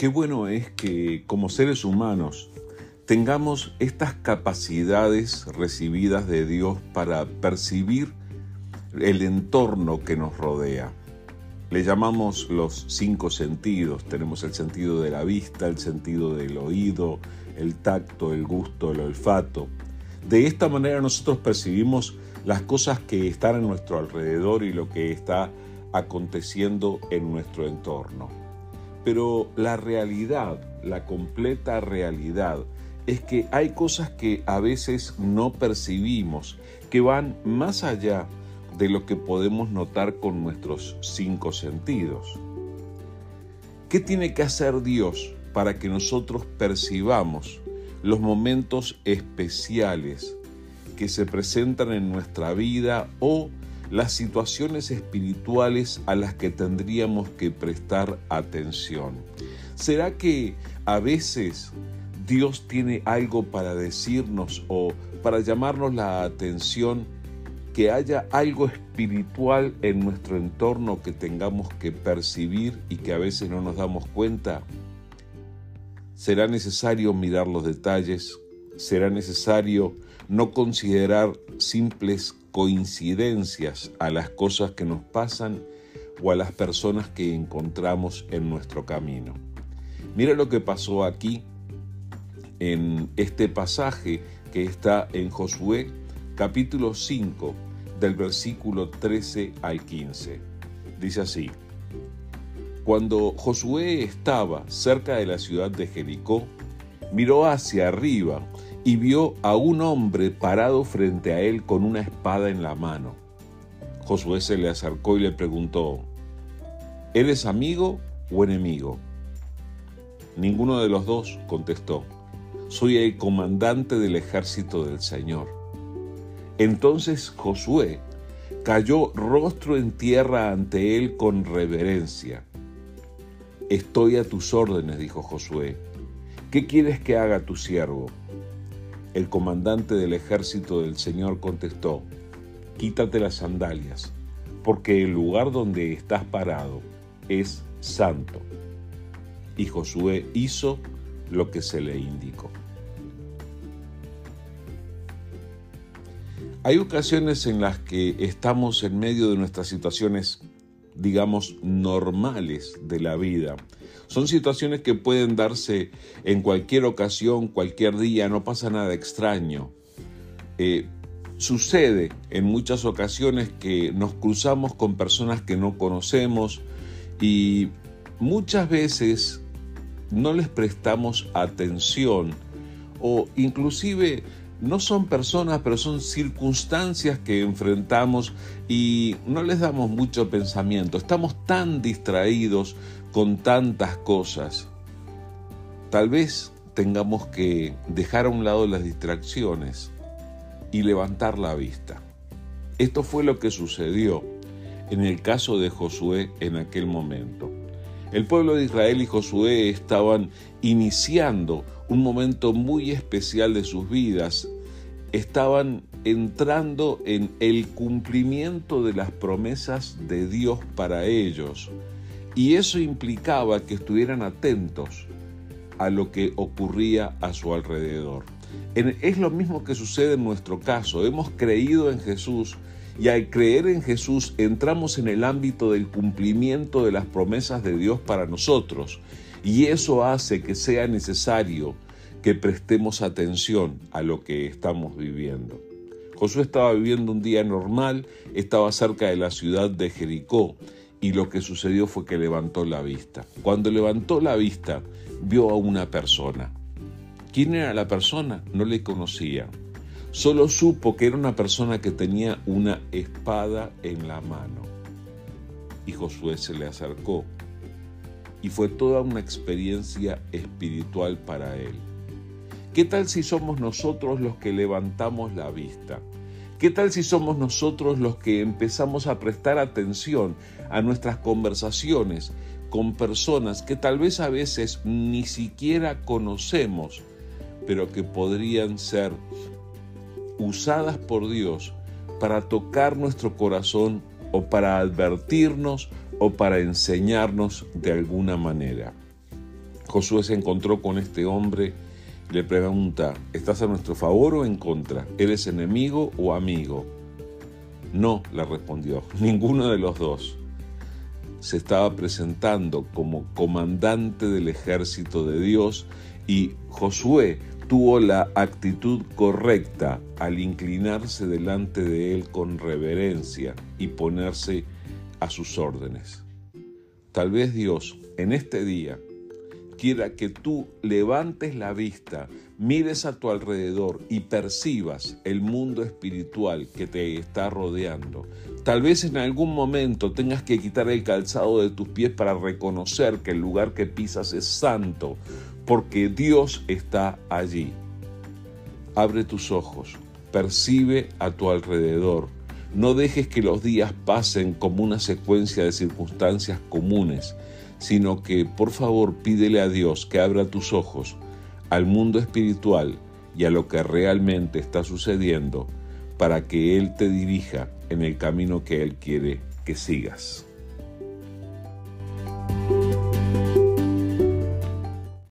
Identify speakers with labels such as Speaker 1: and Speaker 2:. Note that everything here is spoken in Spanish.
Speaker 1: Qué bueno es que como seres humanos tengamos estas capacidades recibidas de Dios para percibir el entorno que nos rodea. Le llamamos los cinco sentidos. Tenemos el sentido de la vista, el sentido del oído, el tacto, el gusto, el olfato. De esta manera nosotros percibimos las cosas que están a nuestro alrededor y lo que está aconteciendo en nuestro entorno. Pero la realidad, la completa realidad, es que hay cosas que a veces no percibimos, que van más allá de lo que podemos notar con nuestros cinco sentidos. ¿Qué tiene que hacer Dios para que nosotros percibamos los momentos especiales que se presentan en nuestra vida o las situaciones espirituales a las que tendríamos que prestar atención. ¿Será que a veces Dios tiene algo para decirnos o para llamarnos la atención que haya algo espiritual en nuestro entorno que tengamos que percibir y que a veces no nos damos cuenta? Será necesario mirar los detalles, será necesario no considerar simples coincidencias a las cosas que nos pasan o a las personas que encontramos en nuestro camino. Mira lo que pasó aquí en este pasaje que está en Josué capítulo 5 del versículo 13 al 15. Dice así, cuando Josué estaba cerca de la ciudad de Jericó, miró hacia arriba y vio a un hombre parado frente a él con una espada en la mano. Josué se le acercó y le preguntó, ¿Eres amigo o enemigo? Ninguno de los dos contestó, soy el comandante del ejército del Señor. Entonces Josué cayó rostro en tierra ante él con reverencia. Estoy a tus órdenes, dijo Josué. ¿Qué quieres que haga tu siervo? El comandante del ejército del Señor contestó, quítate las sandalias, porque el lugar donde estás parado es santo. Y Josué hizo lo que se le indicó. Hay ocasiones en las que estamos en medio de nuestras situaciones, digamos, normales de la vida, son situaciones que pueden darse en cualquier ocasión, cualquier día, no pasa nada extraño. Eh, sucede en muchas ocasiones que nos cruzamos con personas que no conocemos y muchas veces no les prestamos atención o inclusive no son personas, pero son circunstancias que enfrentamos y no les damos mucho pensamiento. Estamos tan distraídos con tantas cosas. Tal vez tengamos que dejar a un lado las distracciones y levantar la vista. Esto fue lo que sucedió en el caso de Josué en aquel momento. El pueblo de Israel y Josué estaban iniciando un momento muy especial de sus vidas. Estaban entrando en el cumplimiento de las promesas de Dios para ellos y eso implicaba que estuvieran atentos a lo que ocurría a su alrededor. Es lo mismo que sucede en nuestro caso. Hemos creído en Jesús y al creer en Jesús entramos en el ámbito del cumplimiento de las promesas de Dios para nosotros. Y eso hace que sea necesario que prestemos atención a lo que estamos viviendo. Josué estaba viviendo un día normal, estaba cerca de la ciudad de Jericó y lo que sucedió fue que levantó la vista. Cuando levantó la vista, vio a una persona. ¿Quién era la persona? No le conocía. Solo supo que era una persona que tenía una espada en la mano. Y Josué se le acercó. Y fue toda una experiencia espiritual para él. ¿Qué tal si somos nosotros los que levantamos la vista? ¿Qué tal si somos nosotros los que empezamos a prestar atención a nuestras conversaciones con personas que tal vez a veces ni siquiera conocemos, pero que podrían ser usadas por Dios para tocar nuestro corazón o para advertirnos o para enseñarnos de alguna manera? Josué se encontró con este hombre y le pregunta, ¿estás a nuestro favor o en contra? ¿Eres enemigo o amigo? No, le respondió, ninguno de los dos. Se estaba presentando como comandante del ejército de Dios y Josué tuvo la actitud correcta al inclinarse delante de él con reverencia y ponerse a sus órdenes. Tal vez Dios en este día quiera que tú levantes la vista, mires a tu alrededor y percibas el mundo espiritual que te está rodeando. Tal vez en algún momento tengas que quitar el calzado de tus pies para reconocer que el lugar que pisas es santo, porque Dios está allí. Abre tus ojos, percibe a tu alrededor. No dejes que los días pasen como una secuencia de circunstancias comunes sino que por favor pídele a Dios que abra tus ojos al mundo espiritual y a lo que realmente está sucediendo para que Él te dirija en el camino que Él quiere que sigas.